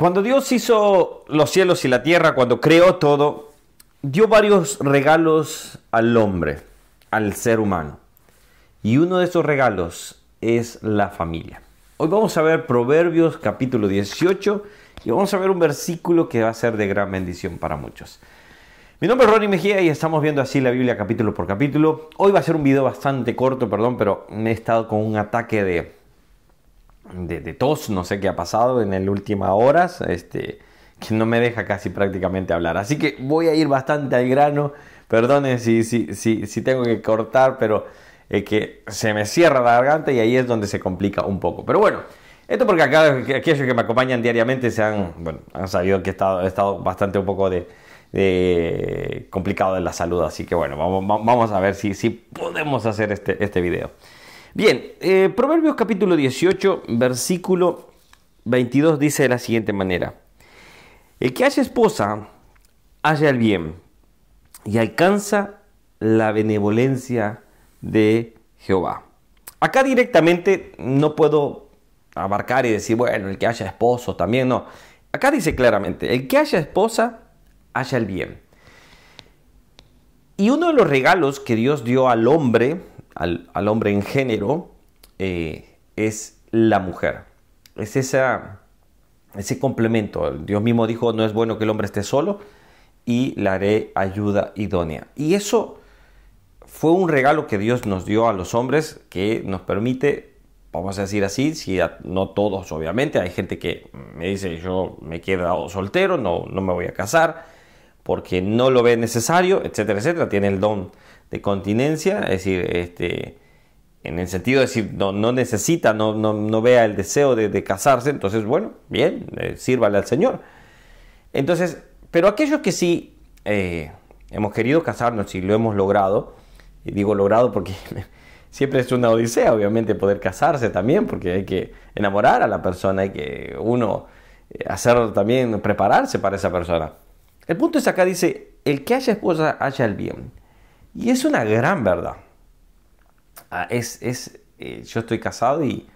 Cuando Dios hizo los cielos y la tierra, cuando creó todo, dio varios regalos al hombre, al ser humano. Y uno de esos regalos es la familia. Hoy vamos a ver Proverbios capítulo 18 y vamos a ver un versículo que va a ser de gran bendición para muchos. Mi nombre es Ronnie Mejía y estamos viendo así la Biblia capítulo por capítulo. Hoy va a ser un video bastante corto, perdón, pero me he estado con un ataque de, de, tos, no sé qué ha pasado en las últimas horas, este, que no me deja casi prácticamente hablar. Así que voy a ir bastante al grano, perdonen si, si, si, si tengo que cortar, pero es que se me cierra la garganta y ahí es donde se complica un poco. Pero bueno, esto porque acá aquellos que me acompañan diariamente se han, bueno, han sabido que he estado, estado bastante un poco de, complicado en la salud, así que bueno, vamos, vamos a ver si, si podemos hacer este, este video. Bien, eh, Proverbios capítulo 18, versículo 22 dice de la siguiente manera. El que haya esposa, haya el bien y alcanza la benevolencia de Jehová. Acá directamente no puedo abarcar y decir, bueno, el que haya esposo también, no. Acá dice claramente, el que haya esposa, haya el bien. Y uno de los regalos que Dios dio al hombre, al, hombre en género eh, es la mujer. Es esa, ese complemento. Dios mismo dijo, no es bueno que el hombre esté solo y le haré ayuda idónea. Y eso fue un regalo que Dios nos dio a los hombres que nos permite, vamos a decir así, si no todos obviamente, hay gente que me dice yo me he quedado soltero, no, no me voy a casar porque no lo ve necesario, etcétera, etcétera, tiene el don de continencia, es decir, este, en el sentido de decir, no, no necesita, no, no, vea el deseo de, casarse, entonces, bueno, bien, eh, sírvale al Señor. Entonces, pero aquellos que sí eh, hemos querido casarnos y lo hemos logrado, y digo logrado porque siempre es una odisea, obviamente, poder casarse también, porque hay que enamorar a la persona, hay que uno eh, hacer también, prepararse para esa persona. El punto es acá, dice, el que haya esposa, haya el bien. Y es una gran verdad. Ah, es, es eh, yo estoy casado y,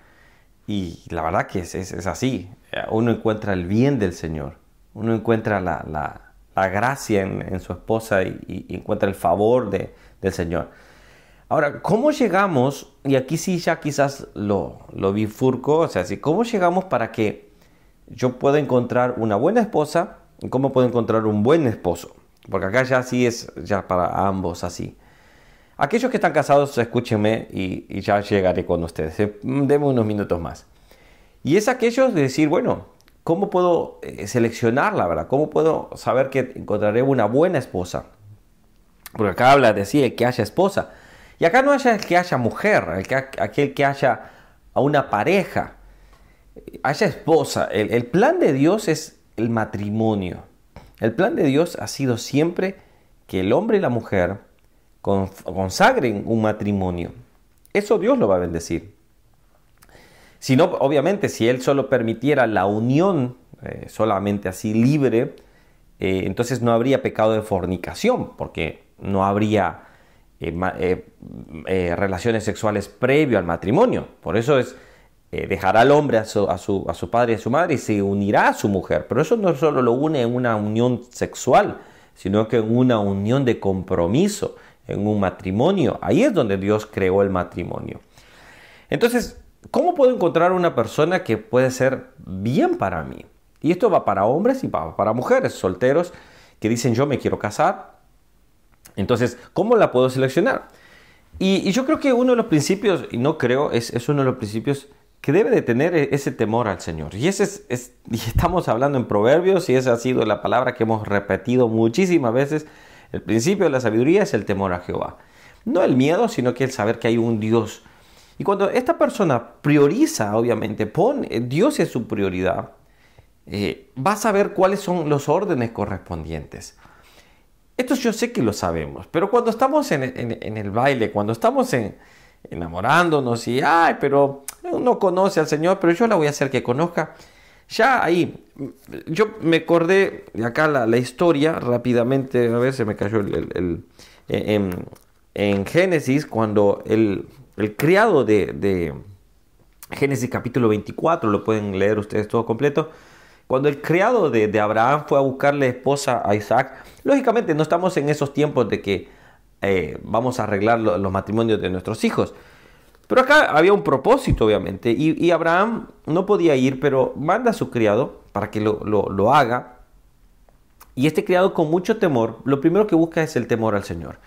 y la verdad que es, es, así. Eh, uno encuentra el bien del Señor. Uno encuentra la, la, la gracia en, en, su esposa y, encuentra el favor de, del Señor. Ahora, ¿cómo llegamos? Y aquí sí ya quizás lo, lo bifurco. O sea, ¿cómo llegamos para que yo pueda encontrar una buena esposa? ¿Y cómo puedo encontrar un buen esposo? Porque acá ya sí es ya para ambos así. Aquellos que están casados, escúchenme y, ya llegaré con ustedes. Eh, Deme unos minutos más. Y es aquellos de decir, bueno, ¿cómo puedo eh, seleccionar la verdad? ¿Cómo puedo saber que encontraré una buena esposa? Porque acá habla de sí, que haya esposa. Y acá no haya que haya mujer, el que, aquel que haya a una pareja, haya esposa. el plan de Dios es el matrimonio. El plan de Dios ha sido siempre que el hombre y la mujer consagren un matrimonio. Eso Dios lo va a bendecir. Si no, obviamente, si Él solo permitiera la unión eh, solamente así libre, eh, entonces no habría pecado de fornicación, porque no habría eh, relaciones sexuales previo al matrimonio. Por eso es eh, dejará al hombre a su, a, su, a su, padre y a su madre y se unirá a su mujer. Pero eso no solo lo une en una unión sexual, sino que en una unión de compromiso, en un matrimonio. Ahí es donde Dios creó el matrimonio. Entonces, ¿cómo puedo encontrar una persona que puede ser bien para mí? Y esto va para hombres y para, para mujeres solteros que dicen yo me quiero casar. Entonces, ¿cómo la puedo seleccionar? Y, yo creo que uno de los principios, y no creo, es, es uno de los principios que debe de tener e-, ese temor al Señor. Y ese es, y estamos hablando en Proverbios y esa ha sido la palabra que hemos repetido muchísimas veces. El principio de la sabiduría es el temor a Jehová. No el miedo, sino que el saber que hay un Dios. Y cuando esta persona prioriza, obviamente, pone Dios es su prioridad, eh, va a saber cuáles son los órdenes correspondientes. Esto yo sé que lo sabemos, pero cuando estamos en, en el baile, cuando estamos en, enamorándonos y, ay, pero uno conoce al Señor, pero yo la voy a hacer que conozca. Ya ahí, yo me acordé de acá la, historia rápidamente, a ver, se me cayó el, en, Génesis, cuando el, criado de, de, Génesis capítulo 24, lo pueden leer ustedes todo completo, Cuando el criado de, Abraham fue a buscarle esposa a Isaac, lógicamente no estamos en esos tiempos de que eh, vamos a arreglar los matrimonios de nuestros hijos. Pero acá había un propósito, obviamente, y, Abraham no podía ir, pero manda a su criado para que lo, lo haga. Y este criado con mucho temor, lo primero que busca es el temor al Señor.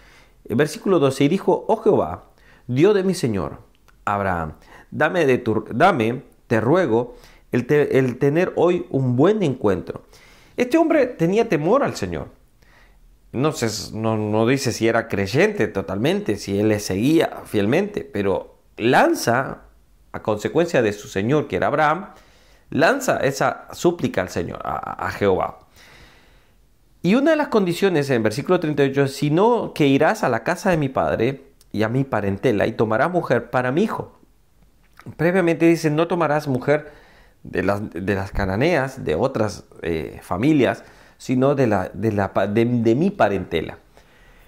El versículo 12, y dijo, oh Jehová, Dios de mi Señor, Abraham, dame, de tu, dame te ruego, el, tener hoy un buen encuentro. Este hombre tenía temor al Señor. No, no, no, dice si era creyente totalmente, si él le seguía fielmente, pero lanza, a consecuencia de su Señor, que era Abraham, lanza esa súplica al Señor, a, Jehová. Y una de las condiciones en versículo 38 es, sino que irás a la casa de mi padre y a mi parentela y tomarás mujer para mi hijo. Previamente dice, no tomarás mujer de las, de las cananeas, de otras eh, familias, sino de, la, de, la, de, mi parentela.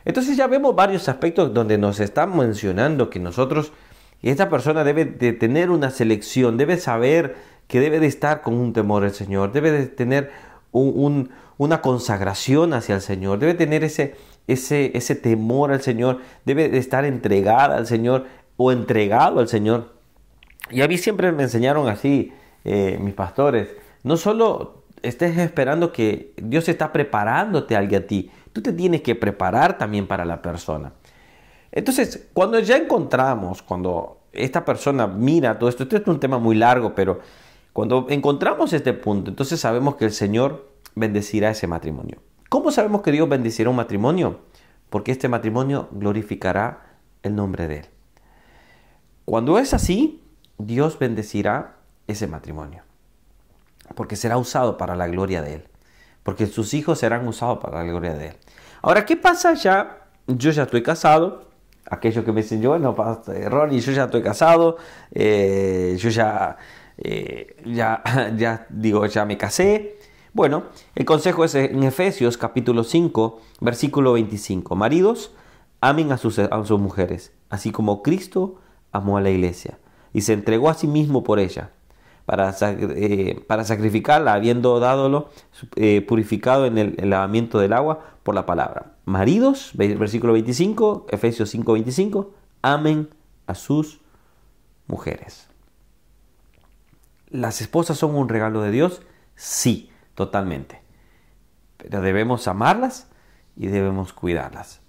Entonces ya vemos varios aspectos donde nos están mencionando que nosotros, esta persona debe de tener una selección, debe saber que debe de estar con un temor al Señor, debe de tener un, una consagración hacia el Señor, debe tener ese, ese, ese temor al Señor, debe de estar entregada al Señor o entregado al Señor. Y a mí siempre me enseñaron así, eh, mis pastores, no solo estés esperando que Dios está preparándote a alguien a ti, tú te tienes que preparar también para la persona. Entonces, cuando ya encontramos, cuando esta persona mira todo esto, esto es un tema muy largo, pero cuando encontramos este punto, entonces sabemos que el Señor bendecirá ese matrimonio. ¿Cómo sabemos que Dios bendecirá un matrimonio? Porque este matrimonio glorificará el nombre de Él. Cuando es así, Dios bendecirá ese matrimonio. Porque será usado para la gloria de Él. Porque sus hijos serán usados para la gloria de Él. Ahora, ¿qué pasa ya? Yo ya estoy casado. Aquellos que me dicen, yo, no, Ronnie, yo ya estoy casado. Eh, yo ya, eh, ya, ya, digo, ya me casé. Bueno, el consejo es en Efesios capítulo 5, versículo 25. Maridos, amen a sus, a sus mujeres, así como Cristo amó a la iglesia y se entregó a sí mismo por ella, para, eh, para sacrificarla, habiendo dadolo eh, purificado en el, lavamiento del agua por la palabra. Maridos, versículo 25, Efesios 5, 25, amen a sus mujeres. ¿Las esposas son un regalo de Dios? Sí totalmente. Pero debemos amarlas y debemos cuidarlas.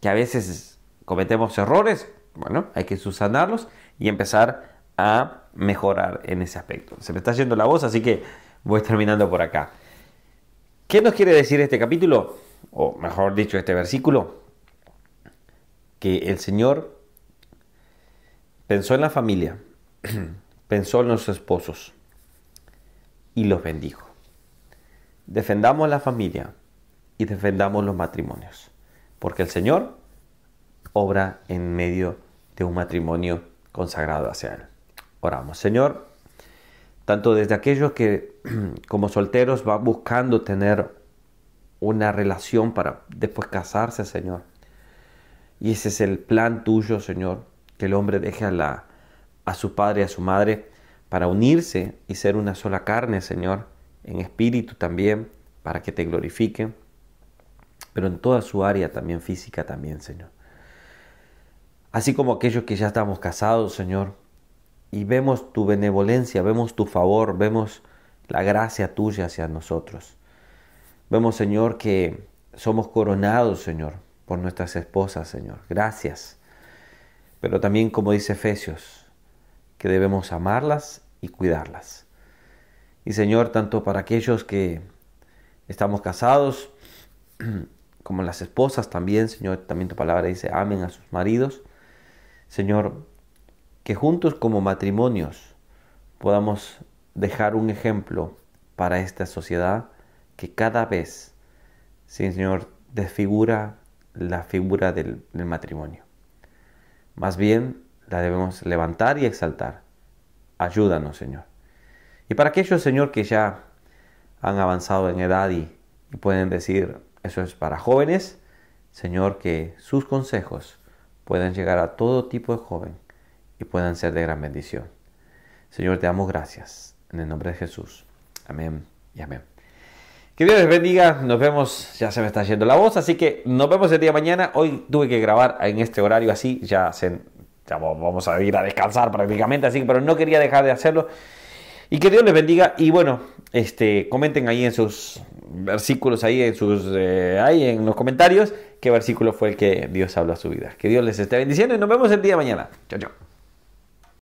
Que a veces cometemos errores, bueno, hay que subsanarlos y empezar a mejorar en ese aspecto. Se me está yendo la voz, así que voy terminando por acá. ¿Qué nos quiere decir este capítulo? O mejor dicho, este versículo. Que el Señor pensó en la familia, pensó en los esposos y los bendijo defendamos la familia y defendamos los matrimonios, porque el Señor obra en medio de un matrimonio consagrado hacia Él. Oramos, Señor, tanto desde aquellos que como solteros van buscando tener una relación para después casarse, Señor. Y ese es el plan tuyo, Señor, que el hombre deje a, la, a su padre y a su madre para unirse y ser una sola carne, Señor en espíritu también, para que te glorifiquen, pero en toda su área también física también, Señor. Así como aquellos que ya estamos casados, Señor, y vemos tu benevolencia, vemos tu favor, vemos la gracia tuya hacia nosotros. Vemos, Señor, que somos coronados, Señor, por nuestras esposas, Señor. Gracias. Pero también, como dice Efesios, que debemos amarlas y cuidarlas. Y Señor, tanto para aquellos que estamos casados, como las esposas también, Señor, también tu palabra dice, amen a sus maridos. Señor, que juntos como matrimonios podamos dejar un ejemplo para esta sociedad que cada vez, Señor, desfigura la figura del, matrimonio. Más bien la debemos levantar y exaltar. Ayúdanos, Señor. Y para aquellos, Señor, que ya han avanzado en edad y, pueden decir, eso es para jóvenes, Señor, que sus consejos puedan llegar a todo tipo de joven y puedan ser de gran bendición. Señor, te damos gracias. En el nombre de Jesús. Amén y amén. Que Dios les bendiga, nos vemos, ya se me está yendo la voz, así que nos vemos el día de mañana. Hoy tuve que grabar en este horario así, ya, se, ya vamos a ir a descansar prácticamente, así pero no quería dejar de hacerlo. Y que Dios les bendiga y bueno, este, comenten ahí en sus versículos, ahí en, sus, eh, ahí en los comentarios, qué versículo fue el que Dios habló a su vida. Que Dios les esté bendiciendo y nos vemos el día de mañana. Chao, chao.